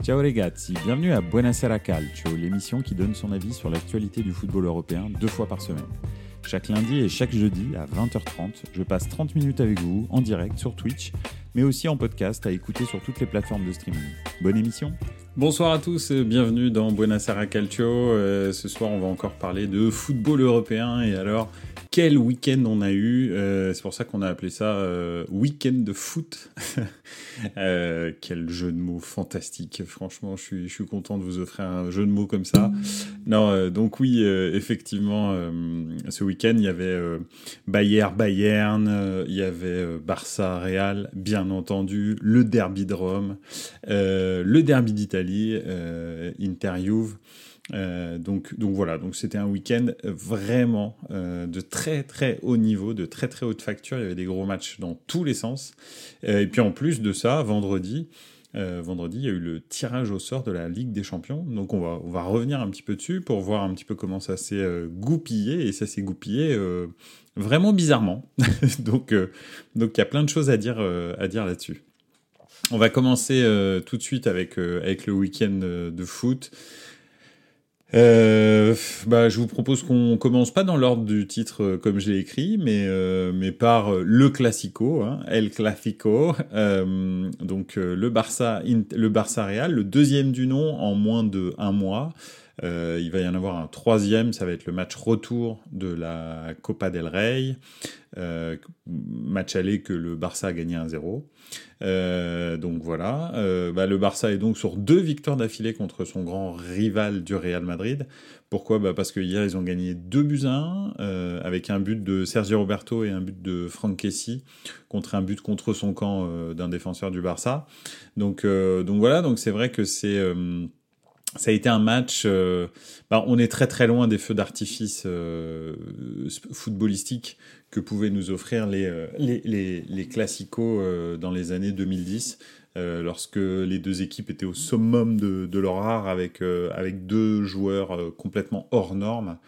Ciao ragazzi, bienvenue à Buonasera Calcio, l'émission qui donne son avis sur l'actualité du football européen deux fois par semaine. Chaque lundi et chaque jeudi à 20h30, je passe 30 minutes avec vous en direct sur Twitch, mais aussi en podcast à écouter sur toutes les plateformes de streaming. Bonne émission Bonsoir à tous, bienvenue dans Buonasera Calcio. Euh, ce soir, on va encore parler de football européen et alors quel week-end on a eu. Euh, c'est pour ça qu'on a appelé ça euh, week-end de foot. euh, quel jeu de mots fantastique. Franchement, je suis, content de vous offrir un jeu de mots comme ça. Non, donc oui, effectivement, ce week-end, il y avait Bayern, Bayern, il y avait Barça, Real, bien entendu, le derby de Rome, le derby d'Italie, Inter Juve. Euh, donc, donc voilà, donc c'était un week-end vraiment euh, de très très haut niveau, de très très haute facture. Il y avait des gros matchs dans tous les sens. Euh, et puis en plus de ça, vendredi, vendredi, il y a eu le tirage au sort de la Ligue des Champions. Donc on va, on va revenir un petit peu dessus pour voir un petit peu comment ça s'est goupillé. Et ça s'est goupillé vraiment bizarrement. donc donc il y a plein de choses à dire, à dire là-dessus. On va commencer tout de suite avec, avec le week-end de foot. Euh, bah, je vous propose qu'on commence pas dans l'ordre du titre euh, comme je l'ai écrit, mais, euh, mais par euh, le classico, hein, El Clasico, euh, donc le Barça, le Barça Real, le deuxième du nom en moins de un mois. Euh, il va y en avoir un troisième, ça va être le match retour de la Copa del Rey, euh, match aller que le Barça a gagné 1-0. Euh, donc voilà, euh, bah, le Barça est donc sur deux victoires d'affilée contre son grand rival du Real Madrid. Pourquoi? Bah Parce que hier ils ont gagné 2 buts à 1 euh, avec un but de Sergio Roberto et un but de Franck Kessi contre un but contre son camp euh, d'un défenseur du Barça. Donc, donc voilà, donc c'est vrai que c'est ça a été un match. Euh, bah, on est très très loin des feux d'artifice euh, footballistiques que pouvaient nous offrir les, euh, les, les, les classicos euh, dans les années 2010, euh, lorsque les deux équipes étaient au summum de, leur art avec, avec deux joueurs complètement hors normes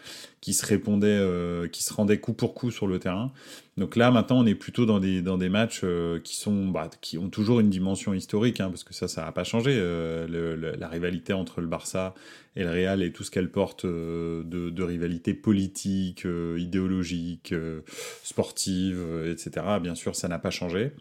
qui se répondaient, qui se rendaient coup pour coup sur le terrain. Donc là, maintenant, on est plutôt dans des, dans des matchs euh, qui, sont, bah, qui ont toujours une dimension historique, hein, parce que ça, ça n'a pas changé. Euh, la rivalité entre le Barça et le Real et tout ce qu'elle porte euh, de, rivalité politique, euh, idéologique, euh, sportive, etc., bien sûr, ça n'a pas changé.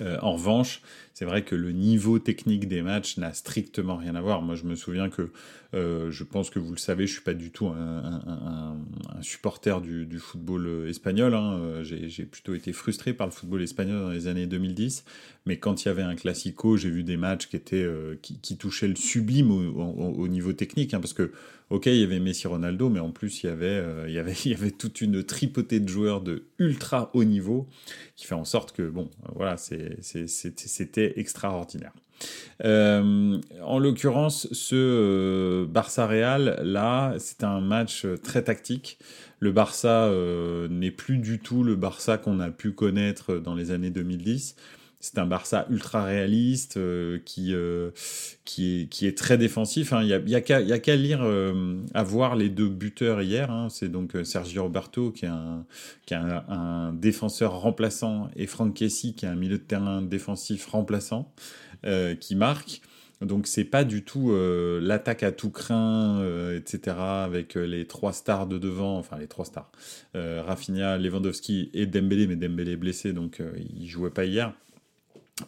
En revanche, c'est vrai que le niveau technique des matchs n'a strictement rien à voir. Moi, je me souviens que, euh, je pense que vous le savez, je suis pas du tout un, supporter du, football espagnol. Hein. J'ai plutôt été frustré par le football espagnol dans les années 2010. Mais quand il y avait un classico, j'ai vu des matchs qui étaient euh, qui, touchaient le sublime au niveau technique, hein, parce que ok, il y avait Messi, Ronaldo, mais en plus il y avait euh, y avait y avait toute une tripotée de joueurs de ultra haut niveau qui fait en sorte que bon, voilà, c'était extraordinaire. Euh, en l'occurrence, ce euh, Barça-Real, là, c'est un match très tactique. Le Barça n'est plus du tout le Barça qu'on a pu connaître dans les années 2010. C'est un Barça ultra réaliste euh, qui, euh, qui, est, très défensif. Hein. Il n'y a, a qu'à qu lire, euh, à voir les deux buteurs hier. Hein. C'est donc Sergio Roberto qui est, un, défenseur remplaçant et Franck Kessi qui est un milieu de terrain défensif remplaçant qui marque. Donc c'est pas du tout l'attaque à tout craint, etc. Avec les trois stars de devant, enfin les trois stars, Rafinha, Lewandowski et Dembélé, mais Dembélé est blessé donc il jouait pas hier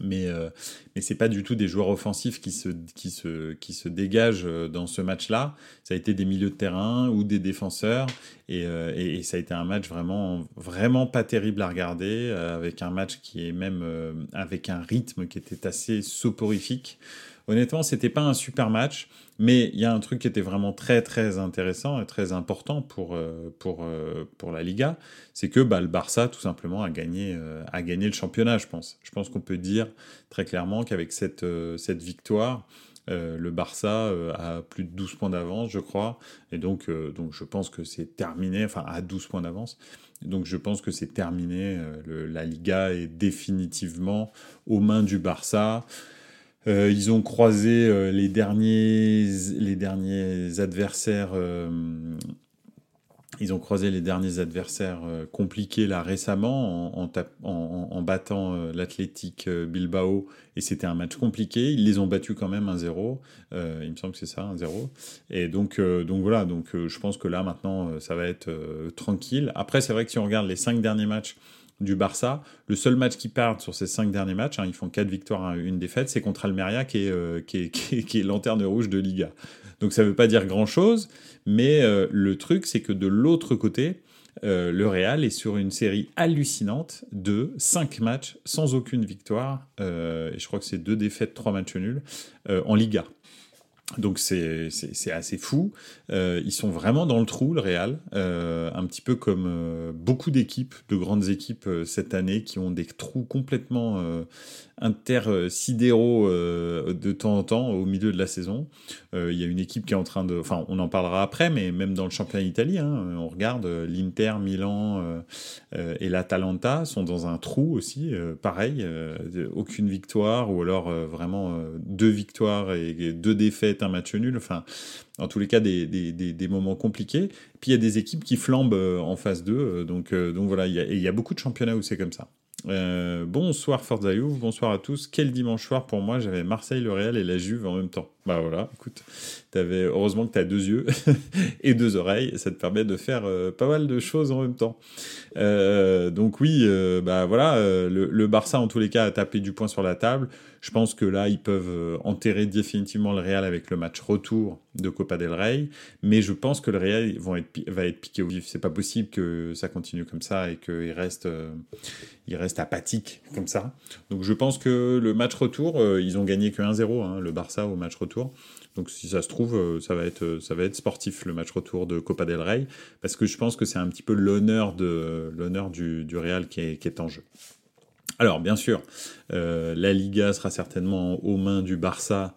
mais euh, mais c'est pas du tout des joueurs offensifs qui se qui se qui se dégagent dans ce match-là. Ça a été des milieux de terrain ou des défenseurs et, euh, et, et, ça a été un match vraiment vraiment pas terrible à regarder euh, avec un match qui est même euh, avec un rythme qui était assez soporifique. Honnêtement, c'était pas un super match, mais il y a un truc qui était vraiment très très intéressant et très important pour euh, pour euh, pour la Liga, c'est que bah, le Barça tout simplement a gagné euh, a gagné le championnat, je pense. Je pense qu'on peut dire très clairement qu'avec cette cette victoire, le Barça a plus de 12 points d'avance, je crois, et donc donc je pense que c'est terminé, enfin à 12 points d'avance. Donc je pense que c'est terminé. La Liga est définitivement aux mains du Barça. Euh, ils ont croisé euh, les, derniers, les derniers adversaires euh, Ils ont croisé les derniers adversaires euh, compliqués là récemment en, en, battant euh, l'Athletic euh, Bilbao et c'était un match compliqué. Ils les ont battus quand même 1-0. il me semble que c'est ça, 1-0. Et donc, donc voilà, donc je pense que là maintenant ça va être tranquille. Après, c'est vrai que si on regarde les cinq derniers matchs du Barça, le seul match qu'ils perdent sur ces cinq derniers matchs, hein, ils font quatre victoires, une défaite, c'est contre Almeria qui est, qui, est, qui, qui lanterne rouge de Liga. Donc ça ne veut pas dire grand-chose, mais euh, le truc, c'est que de l'autre côté, euh, le Real est sur une série hallucinante de 5 matchs sans aucune victoire, euh, et je crois que c'est deux défaites, trois matchs nuls, en Liga. Donc c'est assez fou. ils sont vraiment dans le trou, le Real, un petit peu comme beaucoup d'équipes, de grandes équipes cette année, qui ont des trous complètement intersidéraux euh, de temps en temps au milieu de la saison. Euh, il y a une équipe qui est en train de... Enfin, on en parlera après, mais même dans le championnat d'Italie, hein, on regarde euh, l'Inter, Milan et l'Atalanta sont dans un trou aussi, pareil, aucune victoire ou alors vraiment deux victoires et, deux défaites, un match nul. Enfin, en tous les cas, des, des, des, moments compliqués. Puis il y a des équipes qui flambent en phase 2. Donc, donc voilà, il y, a, il y a beaucoup de championnats où c'est comme ça. Euh, bonsoir Forza bonsoir à tous. Quel dimanche soir pour moi, j'avais Marseille, le Real et la Juve en même temps. Bah voilà, écoute, avais, heureusement que tu as deux yeux et deux oreilles, ça te permet de faire euh, pas mal de choses en même temps. Euh, donc oui, bah voilà, le, Barça en tous les cas a tapé du poing sur la table. Je pense que là, ils peuvent euh, enterrer définitivement le Real avec le match retour de Copa del Rey, mais je pense que le Real va être piqué au vif. C'est pas possible que ça continue comme ça et qu'il reste, euh, il reste apathique comme ça. Donc je pense que le match retour, euh, ils ont gagné que 1-0, hein, le Barça au match retour. Donc si ça se trouve, ça va être, ça va être sportif le match retour de Copa del Rey, parce que je pense que c'est un petit peu l'honneur du, Real qui est, en jeu. Alors, bien sûr, euh, la Liga sera certainement aux mains du Barça,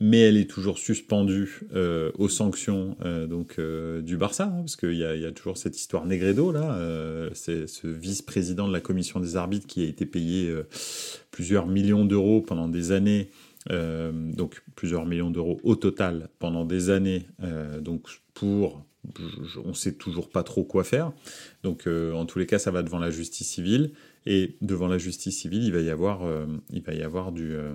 mais elle est toujours suspendue euh, aux sanctions euh, donc du Barça, hein, parce qu'il y, a toujours cette histoire Negredo là, c'est ce vice-président de la commission des arbitres qui a été payé plusieurs millions d'euros pendant des années. Donc plusieurs millions d'euros au total pendant des années, donc pour on sait toujours pas trop quoi faire. Donc en tous les cas, ça va devant la justice civile. Et devant la justice civile, il va y avoir, euh, il va y avoir du, euh,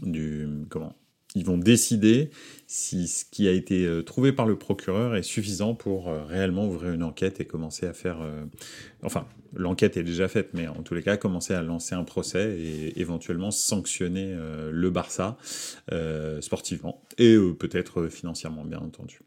du, comment Ils vont décider si ce qui a été euh, trouvé par le procureur est suffisant pour réellement ouvrir une enquête et commencer à faire, enfin, l'enquête est déjà faite, mais en tous les cas, commencer à lancer un procès et éventuellement sanctionner le Barça sportivement et peut-être financièrement, bien entendu.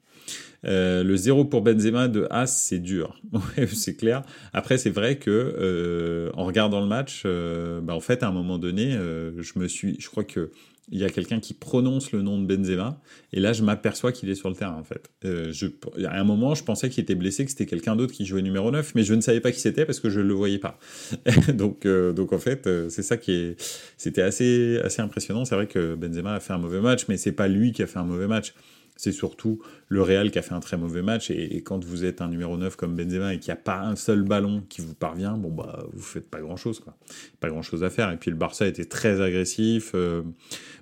Euh, le zéro pour Benzema de As, c'est dur, c'est clair. Après, c'est vrai que euh, en regardant le match, euh, bah, en fait, à un moment donné, je me suis, je crois que il y a quelqu'un qui prononce le nom de Benzema, et là, je m'aperçois qu'il est sur le terrain, en fait. je, à un moment, je pensais qu'il était blessé, que c'était quelqu'un d'autre qui jouait numéro 9, mais je ne savais pas qui c'était parce que je ne le voyais pas. donc, donc, en fait, c'est ça qui est. C'était assez, assez impressionnant. C'est vrai que Benzema a fait un mauvais match, mais c'est pas lui qui a fait un mauvais match c'est surtout le Real qui a fait un très mauvais match. Et, quand vous êtes un numéro 9 comme Benzema et qu'il n'y a pas un seul ballon qui vous parvient, bon, bah, vous faites pas grand chose, quoi. Pas grand chose à faire. Et puis le Barça était très agressif, euh,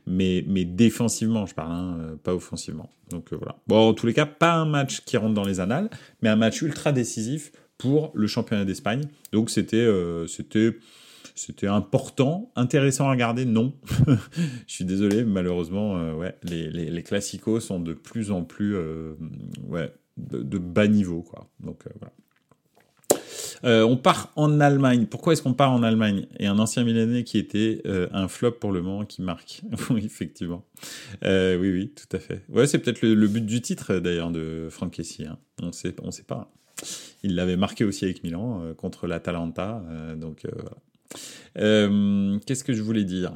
mais, mais défensivement, je parle, hein, euh, pas offensivement. Donc euh, voilà. Bon, en tous les cas, pas un match qui rentre dans les annales, mais un match ultra décisif pour le championnat d'Espagne. Donc c'était, c'était, c'était important, intéressant à regarder, non. je suis désolé, malheureusement, euh, ouais, les, les, classicos sont de plus en plus euh, ouais, de, bas niveau. Quoi. Donc euh, voilà. on part en Allemagne. Pourquoi est-ce qu'on part en Allemagne? Et un ancien millénaire qui était un flop pour le moment qui marque. oui, effectivement. oui, oui, tout à fait. Ouais, c'est peut-être le, but du titre d'ailleurs de Franck Kessy. Hein. On sait, on sait pas. Il l'avait marqué aussi avec Milan contre l'Atalanta. donc voilà. Euh, qu'est-ce que je voulais dire?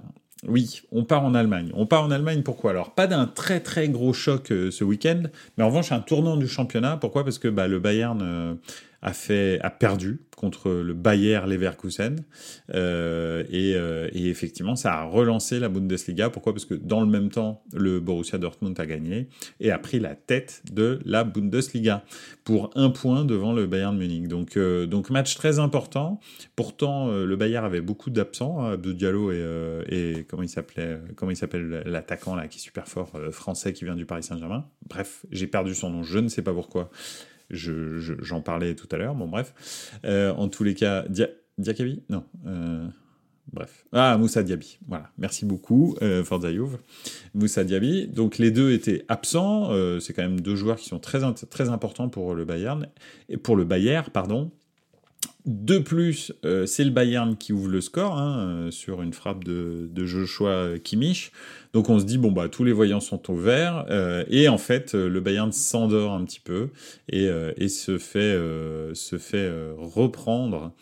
Oui, on part en Allemagne. On part en Allemagne pourquoi? Alors, pas d'un très très gros choc euh, ce week-end, mais en revanche un tournant du championnat. Pourquoi? Parce que bah, le Bayern euh, a perdu contre le Bayer Leverkusen euh, et, euh, et, effectivement ça a relancé la Bundesliga. Pourquoi? Parce que dans le même temps le Borussia Dortmund a gagné et a pris la tête de la Bundesliga pour un point devant le Bayern Munich. Donc euh, donc match très important. Pourtant le Bayern avait beaucoup d'absents, hein, de Diallo et, et comment il s'appelait comment il s'appelle l'attaquant là qui est super fort français qui vient du Paris Saint-Germain. Bref j'ai perdu son nom, je ne sais pas pourquoi j'en parlais tout à l'heure. Bon, bref. en tous les cas, Dia Diakabi? Non. Bref. Ah, Moussa Diaby. Voilà. Merci beaucoup, euh, Moussa Diaby. Donc, les deux étaient absents. c'est quand même deux joueurs qui sont très, très importants pour le Bayern. Et pour le Bayern, pardon. De plus, euh, c'est le Bayern qui ouvre le score hein, euh, sur une frappe de, Joshua Kimmich. Donc on se dit, bon, bah, tous les voyants sont au vert. Euh, et en fait, le Bayern s'endort un petit peu et, se fait, se fait reprendre.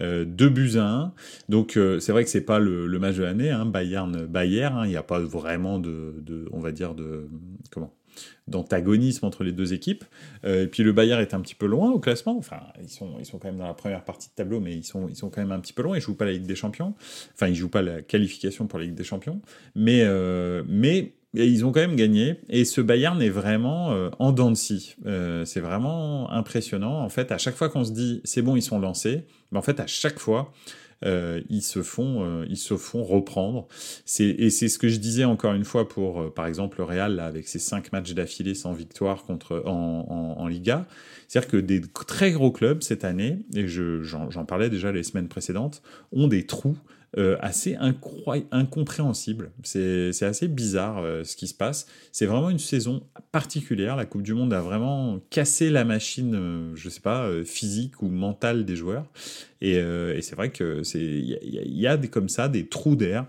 Deux buts à 1. Donc c'est vrai que c'est pas le, match de l'année, hein, Bayern Bayern, hein. il n'y a pas vraiment de, de, on va dire de comment d'antagonisme entre les deux équipes. Euh, et puis le Bayern est un petit peu loin au classement. Enfin, ils sont, ils sont quand même dans la première partie de tableau, mais ils sont, ils sont quand même un petit peu loin. Ils jouent pas la Ligue des Champions. Enfin, ils jouent pas la qualification pour la Ligue des Champions. Mais, euh, mais ils ont quand même gagné. Et ce Bayern est vraiment euh, en dents de scie. c'est vraiment impressionnant. En fait, à chaque fois qu'on se dit c'est bon, ils sont lancés, mais en fait, à chaque fois, euh, ils se font euh, ils se font reprendre. C'est et c'est ce que je disais encore une fois pour euh, par exemple le Real là, avec ses cinq matchs d'affilée sans victoire contre en, en, Liga. C'est-à-dire que des très gros clubs cette année, et j'en parlais déjà les semaines précédentes, ont des trous euh, assez incompréhensible. C'est assez bizarre euh, ce qui se passe. C'est vraiment une saison particulière. La Coupe du Monde a vraiment cassé la machine, euh, je sais pas, physique ou mentale des joueurs. Et, c'est vrai que c'est il y, a, des, comme ça des trous d'air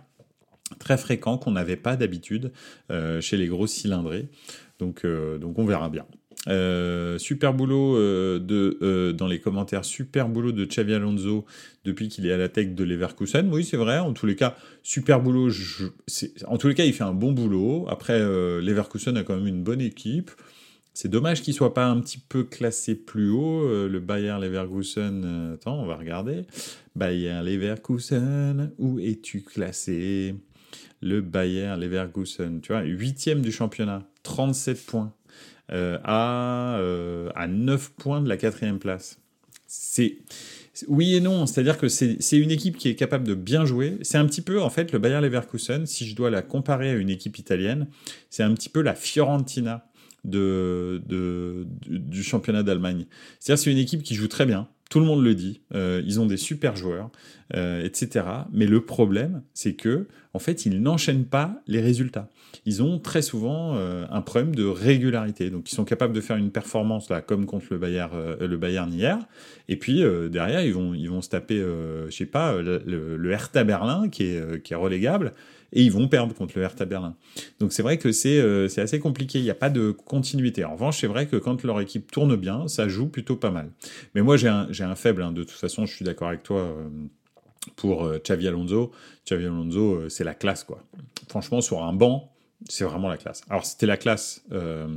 très fréquents qu'on n'avait pas d'habitude chez les gros cylindrés. Donc, donc on verra bien. Euh, super boulot euh, de, euh, dans les commentaires, super boulot de Xavi Alonso depuis qu'il est à la tech de Leverkusen. Oui, c'est vrai. En tous les cas, super boulot. en tous les cas, il fait un bon boulot. Après, Leverkusen a quand même une bonne équipe. C'est dommage qu'il soit pas un petit peu classé plus haut. le Bayer Leverkusen. attends, on va regarder. Bayer Leverkusen, où es-tu classé? Le Bayer Leverkusen, tu vois, huitième du championnat, 37 points. Euh, à, euh, à 9 points de la quatrième place. C'est oui et non, c'est-à-dire que c'est une équipe qui est capable de bien jouer. C'est un petit peu, en fait, le Bayer Leverkusen, si je dois la comparer à une équipe italienne, c'est un petit peu la Fiorentina de, de, du championnat d'Allemagne. C'est-à-dire c'est une équipe qui joue très bien, tout le monde le dit, euh, ils ont des super joueurs, etc. Mais le problème, c'est que, en fait, ils n'enchaînent pas les résultats ils ont très souvent euh, un problème de régularité. Donc, ils sont capables de faire une performance là, comme contre le Bayern, euh, hier, et puis euh, derrière, ils vont, ils vont se taper, je sais pas, le, le, Hertha Berlin qui est, qui est relégable, et ils vont perdre contre le Hertha Berlin. Donc, c'est vrai que c'est c'est assez compliqué. Il n'y a pas de continuité. En revanche, c'est vrai que quand leur équipe tourne bien, ça joue plutôt pas mal. Mais moi, j'ai un, un faible. Hein. de toute façon, je suis d'accord avec toi pour Xavi Alonso. Xavi Alonso, c'est la classe, quoi. Franchement, sur un banc, c'est vraiment la classe. Alors, c'était la classe euh,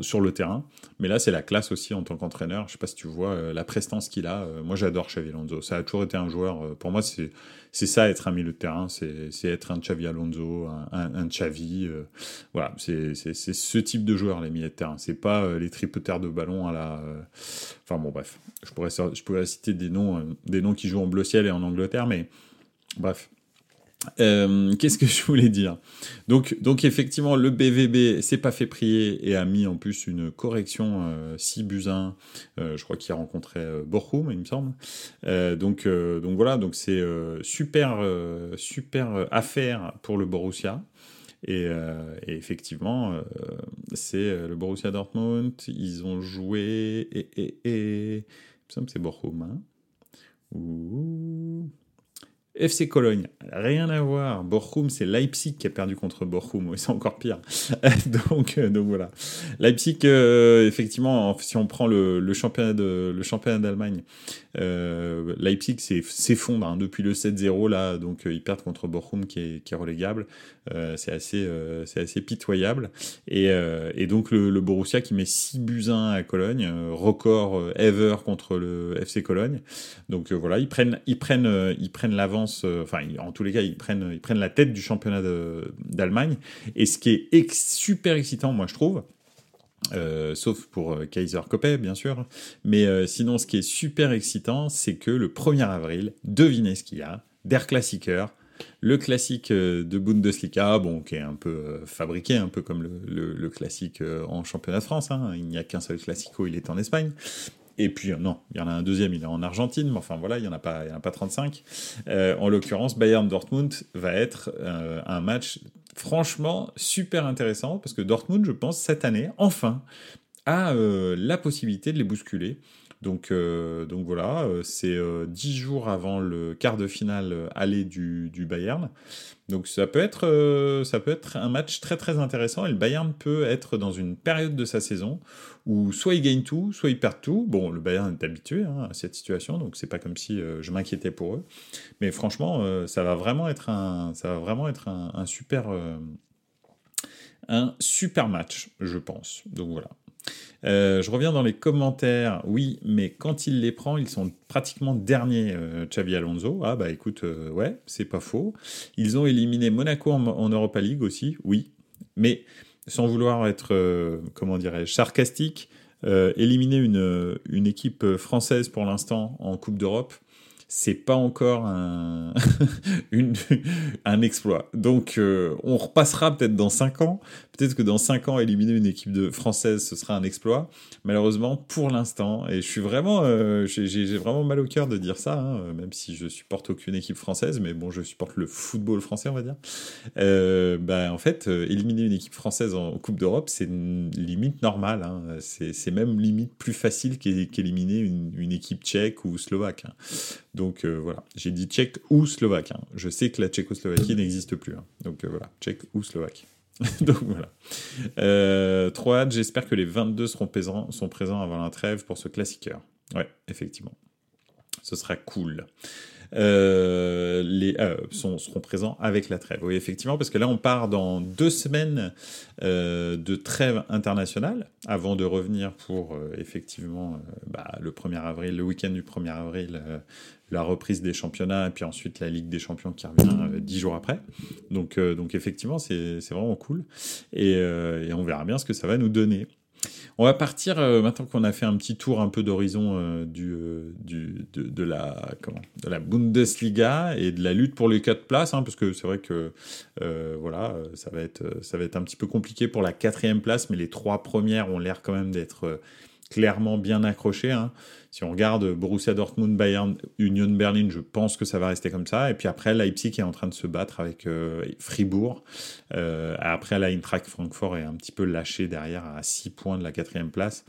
sur le terrain, mais là, c'est la classe aussi en tant qu'entraîneur. Je sais pas si tu vois euh, la prestance qu'il a. Euh, moi, j'adore Xavi Alonso. Ça a toujours été un joueur. pour moi, c'est c'est ça être un milieu de terrain. C'est être un Xavi Alonso, un, un, Xavi. voilà, c'est ce type de joueur les milieux de terrain. C'est pas les tripoteurs de ballon à la. Enfin bon, bref. Je pourrais je pourrais citer des noms des noms qui jouent en bleu ciel et en Angleterre, mais bref. Euh, qu'est-ce que je voulais dire? Donc, donc effectivement, le BVB s'est pas fait prier et a mis en plus une correction euh, 6 buts 1. Euh, je crois qu'il a rencontré euh, Borchum, il me semble. Donc, donc voilà, donc c'est super, super affaire pour le Borussia. Et, effectivement, c'est le Borussia Dortmund. Ils ont joué et, et, et... il me semble que c'est Borchum. Hein Ouh. FC Cologne, rien à voir. Bochum, c'est Leipzig qui a perdu contre Bochum, c'est encore pire. donc, euh, donc voilà. Leipzig, euh, effectivement, si on prend le, championnat d'Allemagne, euh, Leipzig s'effondre hein, depuis le 7-0 là, donc ils perdent contre Bochum qui est, relégable. c'est assez pitoyable. Et, donc le, Borussia qui met 6 buts 1 à Cologne, record ever contre le FC Cologne. Donc voilà, ils prennent ils ils prennent l'avance euh, enfin, en tous les cas, ils prennent, ils prennent la tête du championnat d'Allemagne. Et ce qui est super excitant, moi, je trouve, euh, sauf pour euh, Kaiser bien sûr. Mais sinon, ce qui est super excitant, c'est que le 1er avril, devinez ce qu'il y a Der Klassiker, le classique de Bundesliga, bon, qui est un peu fabriqué, un peu comme le, classique en championnat de France. Hein. Il n'y a qu'un seul classico, il est en Espagne. Et puis, non, il y en a un deuxième, il est en Argentine, mais enfin voilà, il n'y en, en a pas 35. en l'occurrence, Bayern-Dortmund va être un match franchement super intéressant, parce que Dortmund, je pense, cette année, enfin, a la possibilité de les bousculer. Donc, euh, donc voilà, euh, c'est euh, dix jours avant le quart de finale aller du, Bayern. Donc ça peut, être, un match très très intéressant et le Bayern peut être dans une période de sa saison où soit il gagne tout, soit il perd tout. Bon, le Bayern est habitué hein, à cette situation, donc c'est pas comme si je m'inquiétais pour eux. Mais franchement, ça va vraiment être un super match, je pense. Donc voilà. Euh, je reviens dans les commentaires. Oui, mais quand il les prend, ils sont pratiquement derniers, euh, Xavi Alonso. Ah bah écoute, euh, ouais, c'est pas faux. Ils ont éliminé Monaco en, Europa League aussi, oui. Mais sans vouloir être, comment dirais-je, sarcastique, éliminer une équipe française pour l'instant en Coupe d'Europe, c'est pas encore un, un exploit. Donc euh, on repassera peut-être dans 5 ans. Peut-être que dans 5 ans, éliminer une équipe de française, ce sera un exploit. Malheureusement, pour l'instant, et je suis vraiment, euh, j'ai vraiment mal au cœur de dire ça, hein, même si je supporte aucune équipe française, mais bon, je supporte le football français, on va dire. Euh, bah, en fait, éliminer une équipe française en Coupe d'Europe, c'est une limite normale. Hein. C'est même limite plus facile qu'éliminer une, une, équipe tchèque ou slovaque. Hein. Donc euh, voilà, j'ai dit tchèque ou slovaque. Hein. Je sais que la Tchécoslovaquie n'existe plus. Hein. Donc euh, voilà, tchèque ou slovaque. Donc voilà. Euh, trop hâte, j'espère que les 22 seront présents, avant la trêve pour ce classiqueur. Ouais, effectivement. Ce sera cool. Euh, les, seront présents avec la trêve. Oui, effectivement, parce que là, on part dans deux semaines de trêve internationale avant de revenir pour effectivement bah, le 1er avril, le week-end du 1er avril, la reprise des championnats et puis ensuite la Ligue des Champions qui revient dix jours après. Donc, donc effectivement, c'est vraiment cool et, et, on verra bien ce que ça va nous donner. On va partir euh, maintenant qu'on a fait un petit tour un peu d'horizon euh, du, euh, du de, la comment de la Bundesliga et de la lutte pour les quatre places, hein, parce que c'est vrai que voilà ça va être ça va être un petit peu compliqué pour la quatrième place, mais les trois premières ont l'air quand même d'être clairement bien accrochées. Hein. Si on regarde Borussia Dortmund, Bayern, Union Berlin, je pense que ça va rester comme ça. Et puis après, Leipzig est en train de se battre avec euh, Fribourg. Euh, après, la Eintracht Francfort est un petit peu lâché derrière à 6 points de la quatrième place.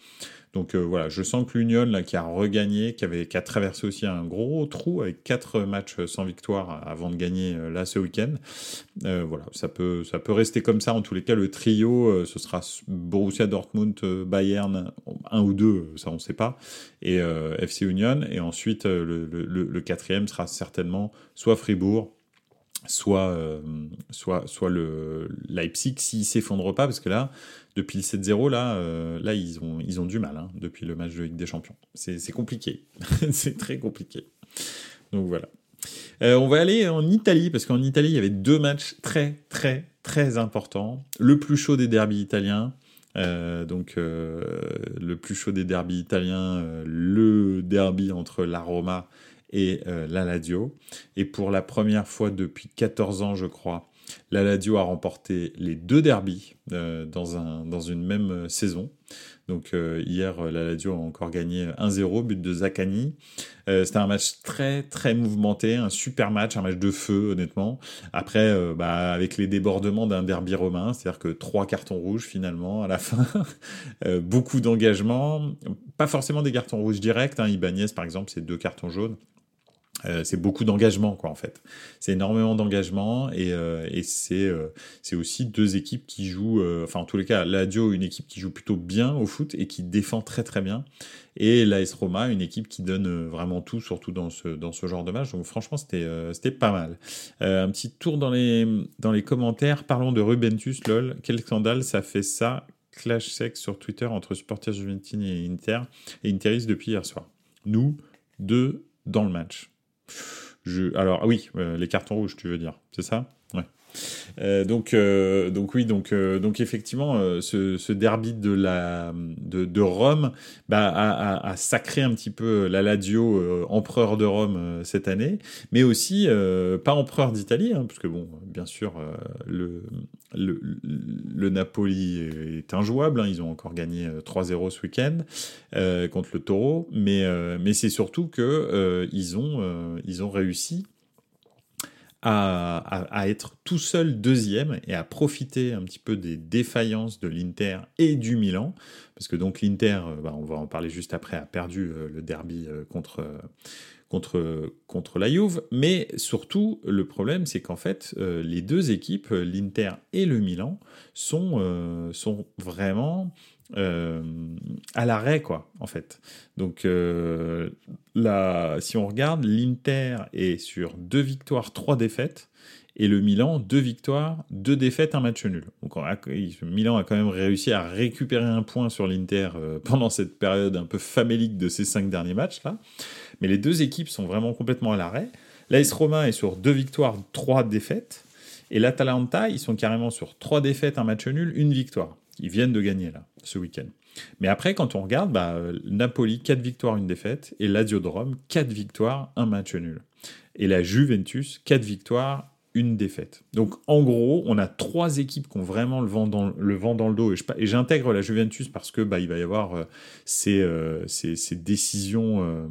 Donc euh, voilà, je sens que l'Union là qui a regagné, qui avait qui a traversé aussi un gros trou avec quatre matchs sans victoire avant de gagner euh, là ce week-end. Euh, voilà, ça peut ça peut rester comme ça. En tous les cas, le trio, ce sera Borussia Dortmund, Bayern, un ou deux, ça on sait pas, et FC Union. Et ensuite le, quatrième sera certainement soit Fribourg, soit, soit, soit le Leipzig s'il s'effondre pas, parce que là, depuis le 7-0, là, euh, là ils, ont, du mal, hein, depuis le match de Ligue des Champions. C'est compliqué, c'est très compliqué. Donc voilà. Euh, on va aller en Italie, parce qu'en Italie, il y avait deux matchs très, très, très importants. Le plus chaud des derbys italiens, donc le plus chaud des derbys italiens, le derby entre la Roma et euh, la Ladio. Et pour la première fois depuis 14 ans, je crois, la Ladio a remporté les deux derbies euh, dans, un, dans une même euh, saison. Donc hier, la Ladio a encore gagné 1-0, but de Zaccani. C'était un match très très mouvementé, un super match, un match de feu honnêtement. Après, bah, avec les débordements d'un derby romain, c'est-à-dire que trois cartons rouges finalement à la fin, beaucoup d'engagement, pas forcément des cartons rouges directs. Hein. Ibanez par exemple, c'est deux cartons jaunes. Euh, c'est beaucoup d'engagement quoi en fait. C'est énormément d'engagement et, euh, euh, c'est aussi deux équipes qui jouent enfin en tous les cas l'Adio une équipe qui joue plutôt bien au foot et qui défend très très bien et l'AS Roma une équipe qui donne vraiment tout surtout dans ce dans ce genre de match. Donc franchement c'était c'était pas mal. un petit tour dans les dans les commentaires parlons de Rubentus lol quel scandale ça fait ça clash sec sur Twitter entre supporters Juventini et Inter et Interis depuis hier soir. Nous deux dans le match. Alors, ah oui, euh, les cartons rouges, tu veux dire, c'est ça? Donc, donc oui, donc, donc effectivement, ce, derby de, Rome bah, a, sacré un petit peu la Lazio empereur de Rome cette année, mais aussi pas empereur d'Italie, hein, parce bon, bien sûr, le, Napoli est injouable, hein, ils ont encore gagné 3-0 ce week-end contre le Taureau, mais, mais c'est surtout que ont, ils ont réussi à, être tout seul deuxième et à profiter un petit peu des défaillances de l'Inter et du Milan, parce que donc l'Inter, euh, bah, on va en parler juste après, a perdu euh, le derby euh, contre contre, contre la Juve. Mais surtout, le problème, c'est qu'en fait, les deux équipes, l'Inter et le Milan, sont, sont vraiment euh, à l'arrêt, quoi, en fait. Donc, euh, si on regarde, l'Inter est sur deux victoires, trois défaites, et le Milan, deux victoires, deux défaites, un match nul. Donc, Milan a quand même réussi à récupérer un point sur l'Inter euh, pendant cette période un peu famélique de ces cinq derniers matchs, là. Mais les deux équipes sont vraiment complètement à l'arrêt. L'AS Roma est sur deux victoires, trois défaites. Et l'Atalanta, ils sont carrément sur trois défaites, un match nul, une victoire. Ils viennent de gagner là, ce week-end. Mais après, quand on regarde, bah, Napoli, 4 victoires, une défaite, et Lazio de Rome, 4 victoires, un match nul. Et la Juventus, 4 victoires, une défaite. Donc en gros, on a trois équipes qui ont vraiment le vent dans le, dos. Et j'intègre la Juventus parce que bah, il va y avoir euh, ces, euh, ces, décisions. Euh,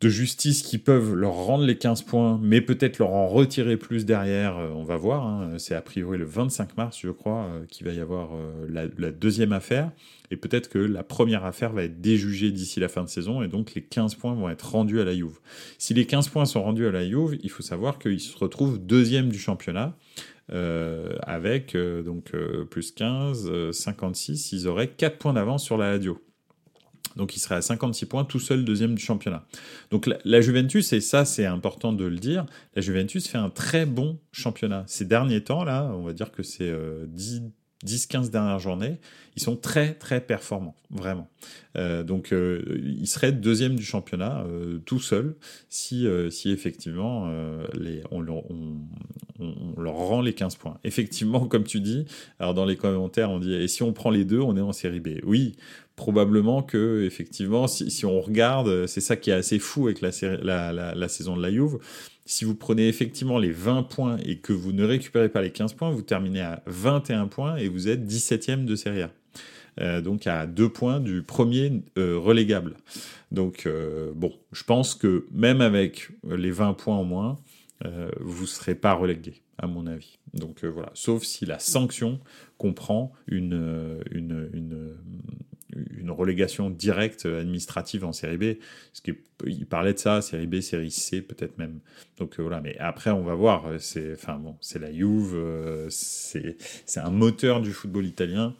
de justice qui peuvent leur rendre les 15 points, mais peut-être leur en retirer plus derrière, euh, on va voir. Hein. C'est a priori le 25 mars, je crois, euh, qu'il va y avoir euh, la, deuxième affaire. Et peut-être que la première affaire va être déjugée d'ici la fin de saison, et donc les 15 points vont être rendus à la Juve. Si les 15 points sont rendus à la Juve, il faut savoir qu'ils se retrouvent deuxième du championnat. avec donc plus 15, 56, ils auraient 4 points d'avance sur la radio. Donc il serait à 56 points tout seul deuxième du championnat. Donc la, Juventus, et ça c'est important de le dire, la Juventus fait un très bon championnat. Ces derniers temps, là, on va dire que c'est 10, euh, 10-15 dernières journées, ils sont très très performants, vraiment. Euh, donc euh, ils seraient deuxième du championnat tout seul si, si effectivement les, on, on, leur rend les 15 points. Effectivement, comme tu dis, alors dans les commentaires on dit et si on prend les deux, on est en série B. Oui, probablement que effectivement, si, on regarde, c'est ça qui est assez fou avec la, la, saison de la Juve. Si vous prenez effectivement les 20 points et que vous ne récupérez pas les 15 points, vous terminez à 21 points et vous êtes 17e de Serie A. Euh, donc à deux points du premier euh, relégable. Donc euh, bon, je pense que même avec les 20 points en moins, vous ne serez pas relégué, à mon avis. Donc voilà, sauf si la sanction comprend une, une, une une relégation directe administrative en série B. Ce qui, il parlait de ça, série B, série C, peut-être même. Donc euh, voilà, mais après, on va voir. C'est, enfin bon, la Juve, euh, c'est, un moteur du football italien.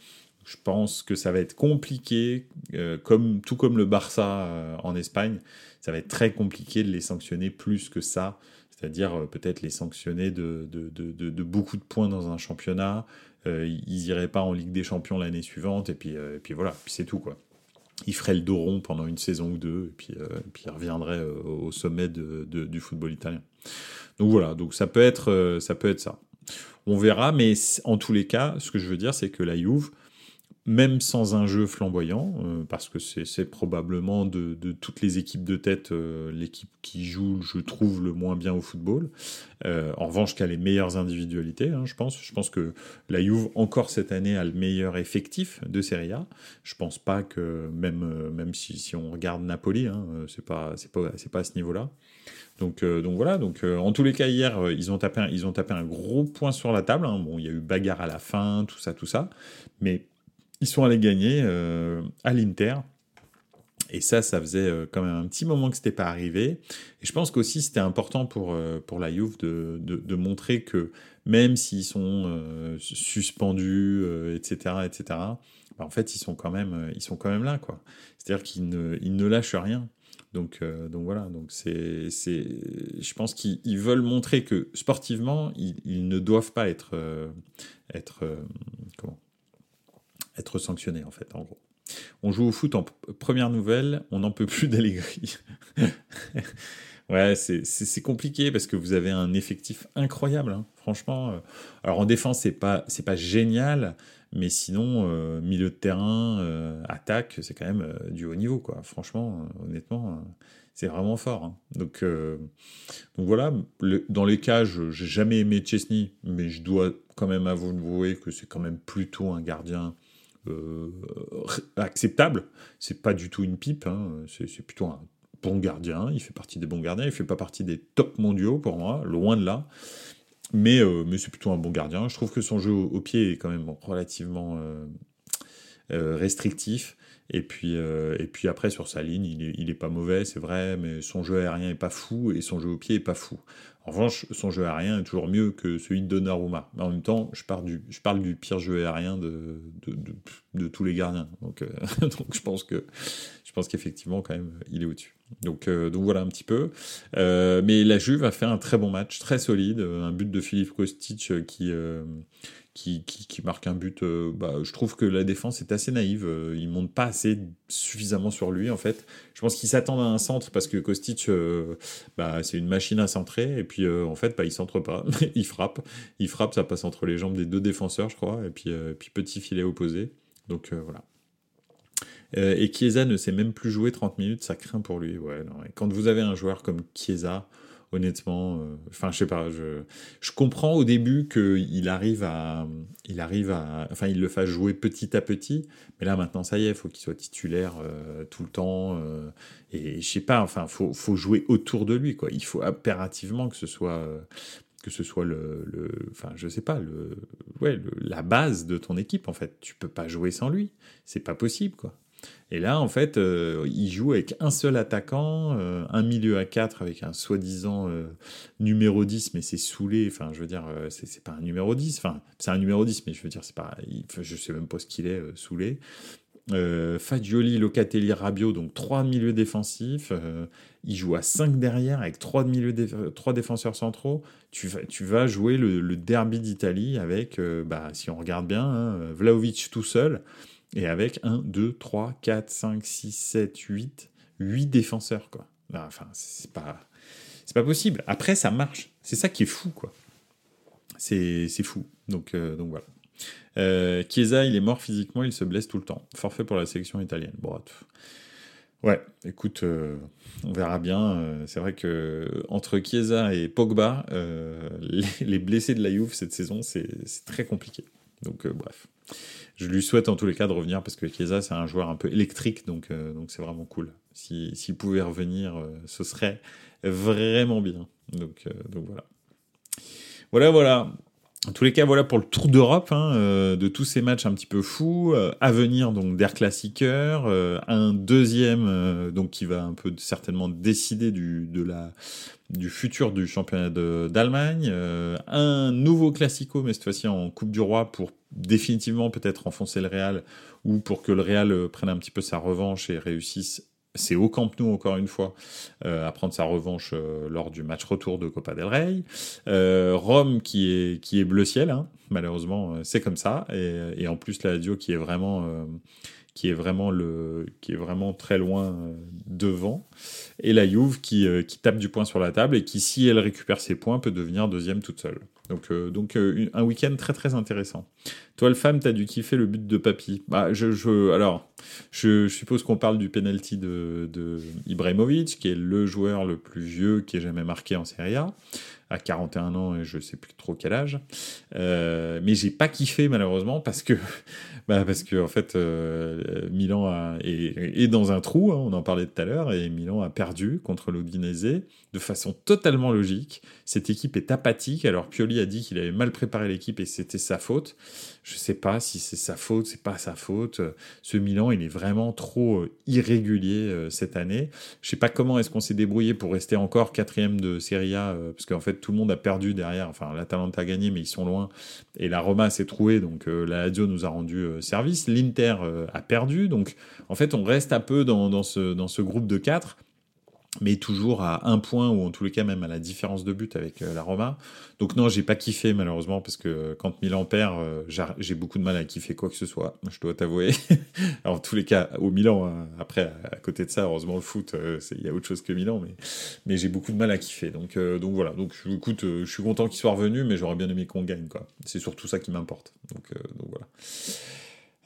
Je pense que ça va être compliqué, euh, comme, tout comme le Barça en Espagne. Ça va être très compliqué de les sanctionner plus que ça. C'est-à-dire peut-être les sanctionner de, de, de, beaucoup de points dans un championnat, euh, ils iraient pas en Ligue des Champions l'année suivante, et puis, euh, et puis voilà, puis c'est tout, quoi. Ils feraient le dos rond pendant une saison ou deux, et puis, euh, puis ils reviendraient au sommet de, du football italien. Donc voilà, donc ça peut être, ça peut être ça. On verra, mais en tous les cas, ce que je veux dire, c'est que la Juve, même sans un jeu flamboyant, euh, parce que c'est probablement de, toutes les équipes de tête euh, l'équipe qui joue, je trouve, le moins bien au football. Euh, en revanche, qui a les meilleures individualités, hein, je pense. Je pense que la Juve, encore cette année, a le meilleur effectif de Serie A. Je pense pas que, même, même si, on regarde Napoli, hein, c'est pas, pas, pas à ce niveau-là. Donc, donc voilà, donc en tous les cas, hier, ils, ont tapé un, ils ont tapé un gros point sur la table. Hein. Bon, il y a eu bagarre à la fin, tout ça, tout ça. Mais ils sont allés gagner euh, à l'Inter. Et ça, ça faisait euh, quand même un petit moment que ce n'était pas arrivé. Et je pense qu'aussi c'était important pour, euh, pour la Juve de, de, montrer que même s'ils sont suspendus, etc., etc., bah, en fait, ils sont quand même, ils sont quand même là. quoi. C'est-à-dire qu'ils ne, ils ne lâchent rien. Donc, donc voilà, donc c'est, c'est, je pense qu'ils veulent montrer que sportivement, ils, ils ne doivent pas être, être comment être sanctionné, en fait, en gros. On joue au foot en première nouvelle, on n'en peut plus d'Allegri. Ouais, c'est compliqué parce que vous avez un effectif incroyable, hein, franchement. Euh. Alors en défense, c'est pas pas génial, mais sinon euh, milieu de terrain, euh, attaque, c'est quand même du haut niveau, quoi. Franchement, honnêtement, c'est vraiment fort. Hein. Donc donc voilà. dans les cas, je j'ai jamais aimé Chesney, mais je dois quand même avouer que c'est quand même plutôt un gardien. Acceptable, c'est pas du tout une pipe, hein. c'est plutôt un bon gardien, il fait partie des bons gardiens, il fait pas partie des top mondiaux pour moi, loin de là. Mais, euh, mais c'est plutôt un bon gardien. Je trouve que son jeu au, pied est quand même relativement euh, euh, restrictif. Et puis, et puis après, sur sa ligne, il est, il est pas mauvais, c'est vrai, mais son jeu aérien est pas fou et son jeu au pied est pas fou. En revanche, son jeu aérien est toujours mieux que celui de Donnarumma. Mais en même temps, je parle du, pire jeu aérien de, tous les gardiens. Donc, donc je pense qu'effectivement, quand même, il est au-dessus. Donc, euh, voilà un petit peu. Euh, mais la Juve a fait un très bon match, très solide. Un but de Philippe Kostic qui, euh, marque un but. Bah, je trouve que la défense est assez naïve. Il monte pas assez suffisamment sur lui en fait. Je pense qu'il s'attend à un centre parce que Kostic, bah, c'est une machine à centrer. Et puis en fait, bah, il centre pas. il frappe. Il frappe, ça passe entre les jambes des deux défenseurs, je crois. Et puis, puis petit filet opposé. Donc voilà. Euh, et Chiesa ne sait même plus jouer 30 minutes, ça craint pour lui. Ouais, non, quand vous avez un joueur comme Chiesa, honnêtement, euh, enfin, je sais pas, je, je comprends au début qu'il arrive à, il arrive à, enfin, il le fasse jouer petit à petit, mais là maintenant, ça y est, il faut qu'il soit titulaire euh, tout le temps, et je sais pas, enfin, faut, faut jouer autour de lui, quoi. Il faut impérativement que ce soit, que ce soit le, le, enfin, je sais pas, le, ouais, la base de ton équipe, en fait. Tu peux pas jouer sans lui, c'est pas possible, quoi. Et là, en fait, euh, il joue avec un seul attaquant, euh, un milieu à 4 avec un soi-disant euh, numéro 10, mais c'est saoulé. Enfin, je veux dire, c'est pas un numéro 10. Enfin, c'est un numéro 10, mais je veux dire, c'est pas. Je sais même pas ce qu'il est, saoulé. Fagioli, Locatelli, Rabiot, donc trois milieux défensifs. il joue à 5 derrière avec trois, milieux trois défenseurs centraux. Tu vas, tu vas jouer le, derby d'Italie avec, bah, si on regarde bien, hein, Vlaovic tout seul et avec 1, 2, 3, 4, 5, 6, 7, 8, 8 défenseurs, quoi. Enfin, c'est pas, possible. Après, ça marche. C'est ça qui est fou, quoi. C'est, fou. Donc, euh, voilà. Euh, Chiesa, il est mort physiquement, il se blesse tout le temps. Forfait pour la sélection italienne. Bon, ouais, écoute, euh, on verra bien. C'est vrai que entre Chiesa et Pogba, les, les, blessés de la Juve cette saison, c'est très compliqué. Donc, bref je lui souhaite en tous les cas de revenir parce que Chiesa, c'est un joueur un peu électrique, donc euh, donc c'est vraiment cool. S'il pouvait revenir, euh, ce serait vraiment bien. Donc, euh, donc voilà. Voilà, voilà. En tous les cas, voilà pour le Tour d'Europe, hein, de tous ces matchs un petit peu fous. à venir, donc, d'Air Classiqueur. un deuxième, donc, qui va un peu certainement décider du, de la, du futur du championnat d'Allemagne. un nouveau Classico, mais cette fois-ci en Coupe du Roi pour définitivement peut-être enfoncer le Real ou pour que le Real euh, prenne un petit peu sa revanche et réussisse c'est au Camp Nou encore une fois euh, à prendre sa revanche euh, lors du match retour de Copa del Rey. Rome qui est bleu ciel, hein, malheureusement c'est comme ça et, et, en plus la Lazio qui est vraiment qui est vraiment le qui est vraiment très loin devant et la Juve qui, qui tape du poing sur la table et qui si elle récupère ses points peut devenir deuxième toute seule. Donc, euh, donc euh, un week-end très très intéressant. Toi, le femme, t'as dû kiffer le but de Papy. Bah, je, je, alors, je, suppose qu'on parle du penalty de, de Ibrahimovic, qui est le joueur le plus vieux qui ait jamais marqué en Serie A à 41 ans et je sais plus trop quel âge. Euh, mais j'ai pas kiffé malheureusement parce que, bah parce que en fait, euh, Milan a, est, dans un trou, hein, on en parlait tout à l'heure, et Milan a perdu contre l'Udinese de façon totalement logique. Cette équipe est apathique, alors Pioli a dit qu'il avait mal préparé l'équipe et c'était sa faute. Je sais pas si c'est sa faute, c'est pas sa faute. Ce Milan, il est vraiment trop euh, irrégulier euh, cette année. Je sais pas comment est-ce qu'on s'est débrouillé pour rester encore quatrième de Serie A, parce qu'en fait tout le monde a perdu derrière. Enfin, l'Atalanta a gagné, mais ils sont loin. Et la Roma s'est trouée, donc euh, la Lazio nous a rendu euh, service. L'Inter euh, a perdu, donc en fait, on reste un peu dans, ce, dans ce groupe de quatre. Mais toujours à un point ou en tous les cas même à la différence de but avec euh, la Roma. Donc non, j'ai pas kiffé malheureusement parce que quand Milan perd, euh, j'ai beaucoup de mal à kiffer quoi que ce soit. Je dois t'avouer. Alors en tous les cas au Milan. Hein. après, à côté de ça, heureusement le foot, euh, il y a autre chose que Milan, mais mais j'ai beaucoup de mal à kiffer. Donc donc voilà. Donc écoute, je suis content qu'il soit revenu, mais j'aurais bien aimé qu'on gagne quoi. C'est surtout ça qui m'importe. Donc donc voilà.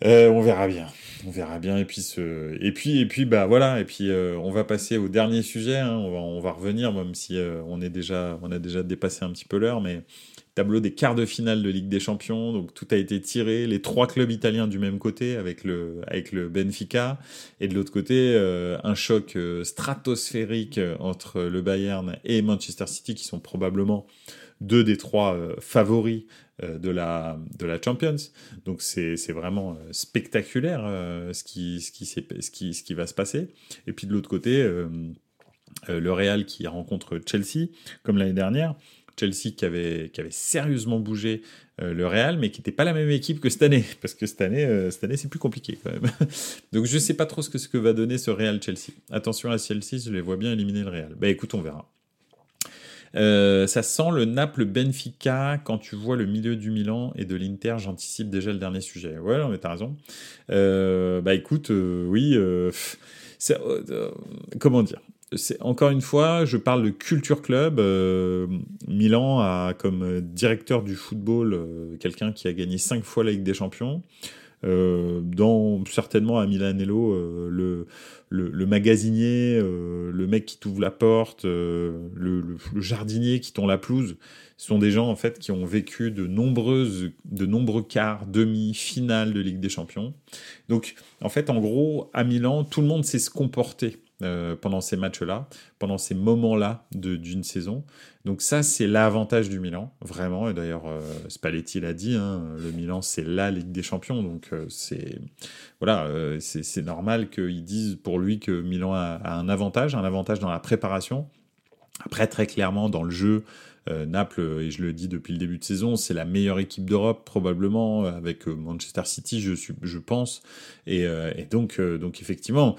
Euh, on verra bien. On verra bien. Et puis, ce... et puis, et puis, bah voilà. Et puis, euh, on va passer au dernier sujet. Hein. On, va, on va revenir, même si euh, on est déjà, on a déjà dépassé un petit peu l'heure, mais tableau des quarts de finale de Ligue des Champions. Donc tout a été tiré. Les trois clubs italiens du même côté, avec le, avec le Benfica, et de l'autre côté, un choc stratosphérique entre le Bayern et Manchester City, qui sont probablement deux des trois favoris euh, de la, de la Champions. Donc c'est vraiment euh, spectaculaire euh, ce, qui, ce, qui ce, qui, ce qui va se passer. Et puis de l'autre côté, le Real qui rencontre Chelsea, comme l'année dernière. Chelsea qui avait, qui avait sérieusement bougé le Real, mais qui n'était pas la même équipe que cette année, parce que cette année, année c'est plus compliqué quand même. Donc je ne sais pas trop ce que, ce que va donner ce Real Chelsea. Attention à Chelsea, je les vois bien éliminer le Real. Bah écoute, on verra. Euh, ça sent le Naples Benfica quand tu vois le milieu du Milan et de l'Inter. J'anticipe déjà le dernier sujet. Ouais, non, mais t'as raison. Euh, bah écoute, euh, oui. comment dire? Encore une fois, je parle de culture club. Milan a comme directeur du football quelqu'un qui a gagné cinq fois la Ligue des Champions. Dans certainement à Milanello le le, magasinier, euh, le mec qui t'ouvre la porte, euh, le, jardinier qui tond la pelouse, ce sont des gens en fait qui ont vécu de nombreuses, de nombreux quarts, demi, finales de Ligue des Champions. Donc en fait, en gros, à Milan, tout le monde sait se comporter euh, pendant ces matchs-là, pendant ces moments-là d'une saison. Donc ça, c'est l'avantage du Milan, vraiment. Et d'ailleurs, euh, Spalletti l'a dit, hein, le Milan, c'est la Ligue des Champions. Donc euh, c'est voilà, c'est normal qu'ils disent pour lui que Milan a, un avantage, un avantage dans la préparation. Après, très clairement, dans le jeu, euh, Naples, et je le dis depuis le début de saison, c'est la meilleure équipe d'Europe probablement avec euh, Manchester City, je, suis, pense. Et, euh, donc, donc effectivement,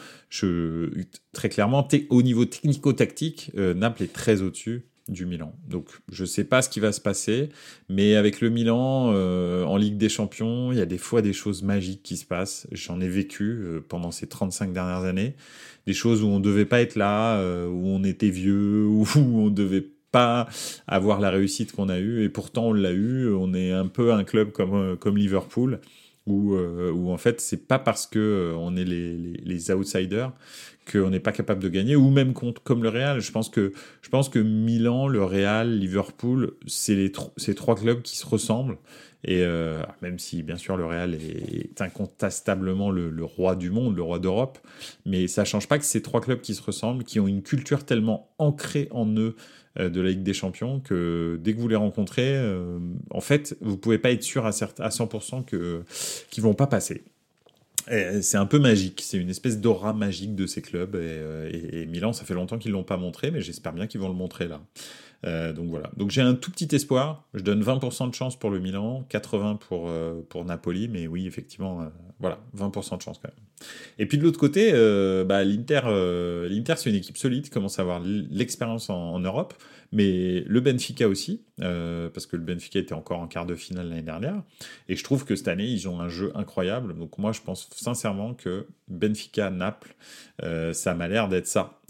très clairement, au niveau technico-tactique, Naples est très au-dessus du Milan. Donc je ne sais pas ce qui va se passer, mais avec le Milan en Ligue des Champions, il y a des fois des choses magiques qui se passent. J'en ai vécu pendant ces 35 dernières années, des choses où on ne devait pas être là, où on était vieux, où on devait pas avoir la réussite qu'on a eue, et pourtant on l'a eu. On est un peu un club comme, euh, comme Liverpool, où, euh, où en fait c'est pas parce que euh, on est les, les, les outsiders qu'on n'est pas capable de gagner, ou même contre, comme le Real. Je pense que, je pense que Milan, le Real, Liverpool, c'est les ces trois clubs qui se ressemblent. Et même si, bien sûr, le Real est incontestablement le, le roi du monde, le roi d'Europe, mais ça change pas que ces trois clubs qui se ressemblent, qui ont une culture tellement ancrée en eux de la Ligue des Champions que dès que vous les rencontrez, euh, en fait, vous pouvez pas être sûr à, 100% que qu'ils vont pas passer. C'est un peu magique, c'est une espèce d'aura magique de ces clubs. Et, euh, et, Milan, ça fait longtemps qu'ils l'ont pas montré, mais j'espère bien qu'ils vont le montrer là. Donc voilà. Donc j'ai un tout petit espoir. Je donne 20% de chance pour le Milan, 80% pour pour Napoli, mais oui, effectivement, voilà, 20% de chance quand même. Et puis de l'autre côté, euh, bah, l'Inter, euh, l'Inter c'est une équipe solide, commence à avoir l'expérience en, Europe, mais le Benfica aussi, euh, parce que le Benfica était encore en quart de finale l'année dernière. Et je trouve que cette année, ils ont un jeu incroyable. Donc moi, je pense sincèrement que Benfica-Naples, ça m'a l'air d'être ça.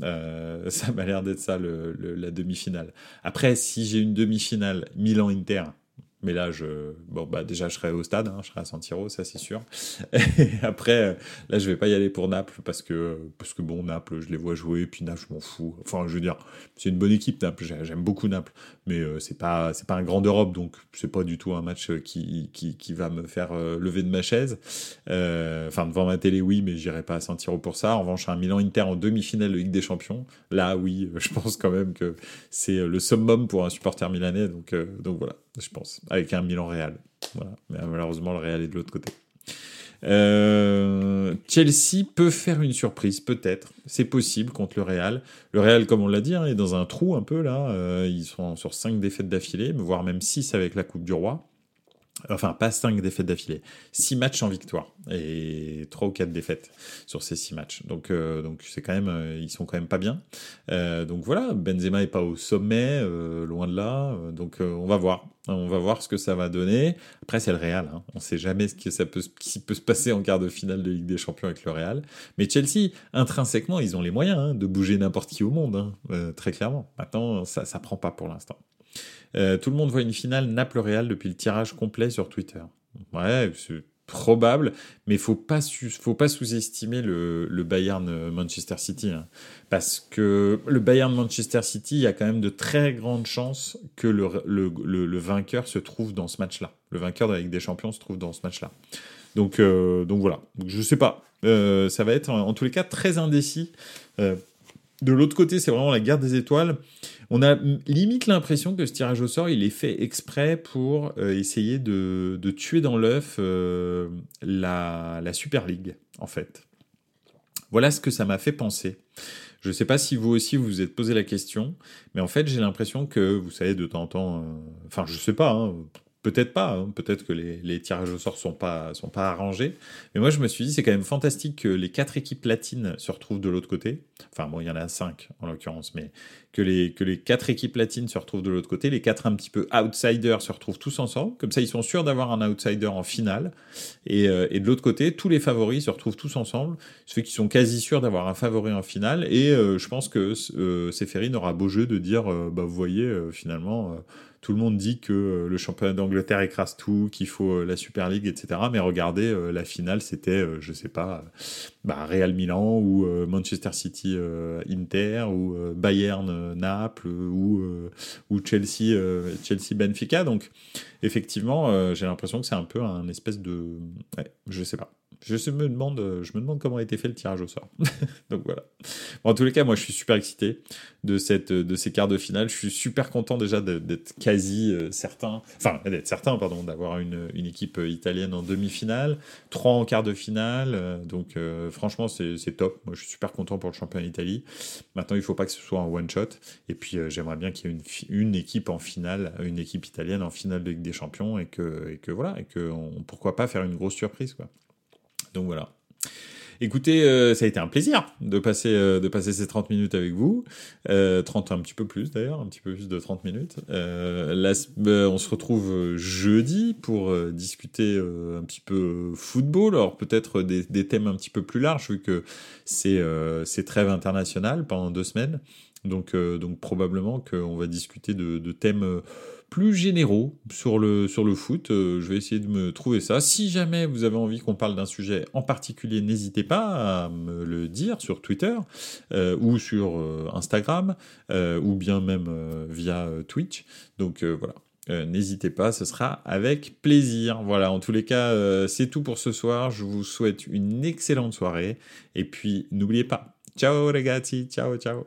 ça m'a l'air d'être ça, la demi-finale. Après, si j'ai une demi-finale Milan-Inter, mais là, je, bon, bah, déjà, je serai au stade, hein, je serai à San Siro, ça c'est sûr. Après, là, je vais pas y aller pour Naples parce que, parce que bon, Naples, je les vois jouer, puis Naples, je m'en fous. Enfin, je veux dire, c'est une bonne équipe, Naples, j'aime beaucoup Naples, mais euh, c'est pas, c'est pas un grand d'Europe, donc c'est pas du tout un match qui, qui, qui va me faire euh, lever de ma chaise. Euh, enfin, devant ma télé, oui, mais j'irai pas à San Siro pour ça. En revanche, un Milan-Inter en demi-finale de Ligue des Champions, là, oui, je pense quand même que c'est le summum pour un supporter milanais, donc, donc voilà, je pense avec un Milan Real. Mais malheureusement, le Real est de l'autre côté. Euh, Chelsea peut faire une surprise, peut-être. C'est possible contre le Real. Le Real, comme on l'a dit, hein, est dans un trou un peu là. Euh, ils sont sur 5 défaites d'affilée, voire même 6 avec la Coupe du Roi. Enfin, pas 5 défaites d'affilée. 6 matchs en victoire. Et 3 ou 4 défaites sur ces 6 matchs. Donc, euh, donc c'est quand même, euh, ils sont quand même pas bien. Euh, donc voilà, Benzema est pas au sommet, loin de là. donc on va voir. On va voir ce que ça va donner. Après, c'est le Real. Hein. On sait jamais ce, peut, qui peut se passer en quart de finale de Ligue des Champions avec le Real. Mais Chelsea, intrinsèquement, ils ont les moyens hein, de bouger n'importe qui au monde. Hein, très clairement. Maintenant, ça ne prend pas pour l'instant. Euh, tout le monde voit une finale Naples-Real depuis le tirage complet sur Twitter. Ouais, c'est probable, mais faut pas faut pas sous-estimer le, Bayern euh, Manchester City, hein. parce que le Bayern Manchester City, il y a quand même de très grandes chances que le, vainqueur se trouve dans ce match-là. Le vainqueur de la Ligue des Champions se trouve dans ce match-là. Donc, euh, donc voilà. je sais pas. ça va être en, tous les cas très indécis. de l'autre côté, c'est vraiment la guerre des étoiles on a limite l'impression que ce tirage au sort, il est fait exprès pour euh, essayer de, tuer dans l'œuf euh, la, Super League, en fait. Voilà ce que ça m'a fait penser. Je ne sais pas si vous aussi vous vous êtes posé la question, mais en fait j'ai l'impression que, vous savez, de temps en temps, euh, enfin je sais pas, hein, Peut-être pas, hein. peut-être que les, tirages au sort sont pas sont pas arrangés. Mais moi je me suis dit c'est quand même fantastique que les quatre équipes latines se retrouvent de l'autre côté. Enfin bon il y en a cinq en l'occurrence, mais que les que les quatre équipes latines se retrouvent de l'autre côté, les quatre un petit peu outsiders se retrouvent tous ensemble. Comme ça ils sont sûrs d'avoir un outsider en finale. Et, euh, de l'autre côté tous les favoris se retrouvent tous ensemble. Ce fait qu'ils sont quasi sûrs d'avoir un favori en finale. Et euh, je pense que euh, aura beau jeu de dire bah vous voyez finalement tout le monde dit que euh, le championnat d'Angleterre écrase tout, qu'il faut euh, la Super League, etc. Mais regardez, euh, la finale, c'était, je sais pas, bah, Real Milan ou Manchester City Inter ou Bayern Naples ou, ou Chelsea, Chelsea Benfica. Donc, effectivement, j'ai l'impression que c'est un peu un espèce de. Ouais, je sais pas. Je me demande, je me demande comment a été fait le tirage au sort. Donc voilà. en tous les cas, moi, je suis super excité de de ces quarts de finale. Je suis super content déjà d'être quasi euh, certain, enfin d'être certain, pardon, d'avoir une, équipe italienne en demi-finale, trois en quart de finale. Euh, donc euh, franchement, c'est top. Moi, je suis super content pour le championnat d'Italie. Maintenant, il faut pas que ce soit un one shot. Et puis, j'aimerais bien qu'il y ait une, équipe en finale, une équipe italienne en finale des Champions et que, voilà, et que pourquoi pas faire une grosse surprise quoi. Donc voilà. Écoutez, euh, ça a été un plaisir de passer, euh, de passer ces 30 minutes avec vous. 30, euh, un petit peu plus d'ailleurs, un petit peu plus de 30 minutes. Là, on se retrouve jeudi pour discuter un petit peu football. Alors peut-être des, des, thèmes un petit peu plus larges vu que c'est c'est trêve internationale pendant deux semaines. Donc, donc probablement qu'on va discuter de, de thèmes plus généraux sur le, sur le foot. Euh, je vais essayer de me trouver ça. Si jamais vous avez envie qu'on parle d'un sujet en particulier, n'hésitez pas à me le dire sur Twitter euh, ou sur euh, Instagram ou bien même via Twitch. Donc voilà. N'hésitez pas, ce sera avec plaisir. Voilà, en tous les cas, c'est tout pour ce soir. Je vous souhaite une excellente soirée. Et puis, n'oubliez pas, ciao ragazzi, ciao ciao.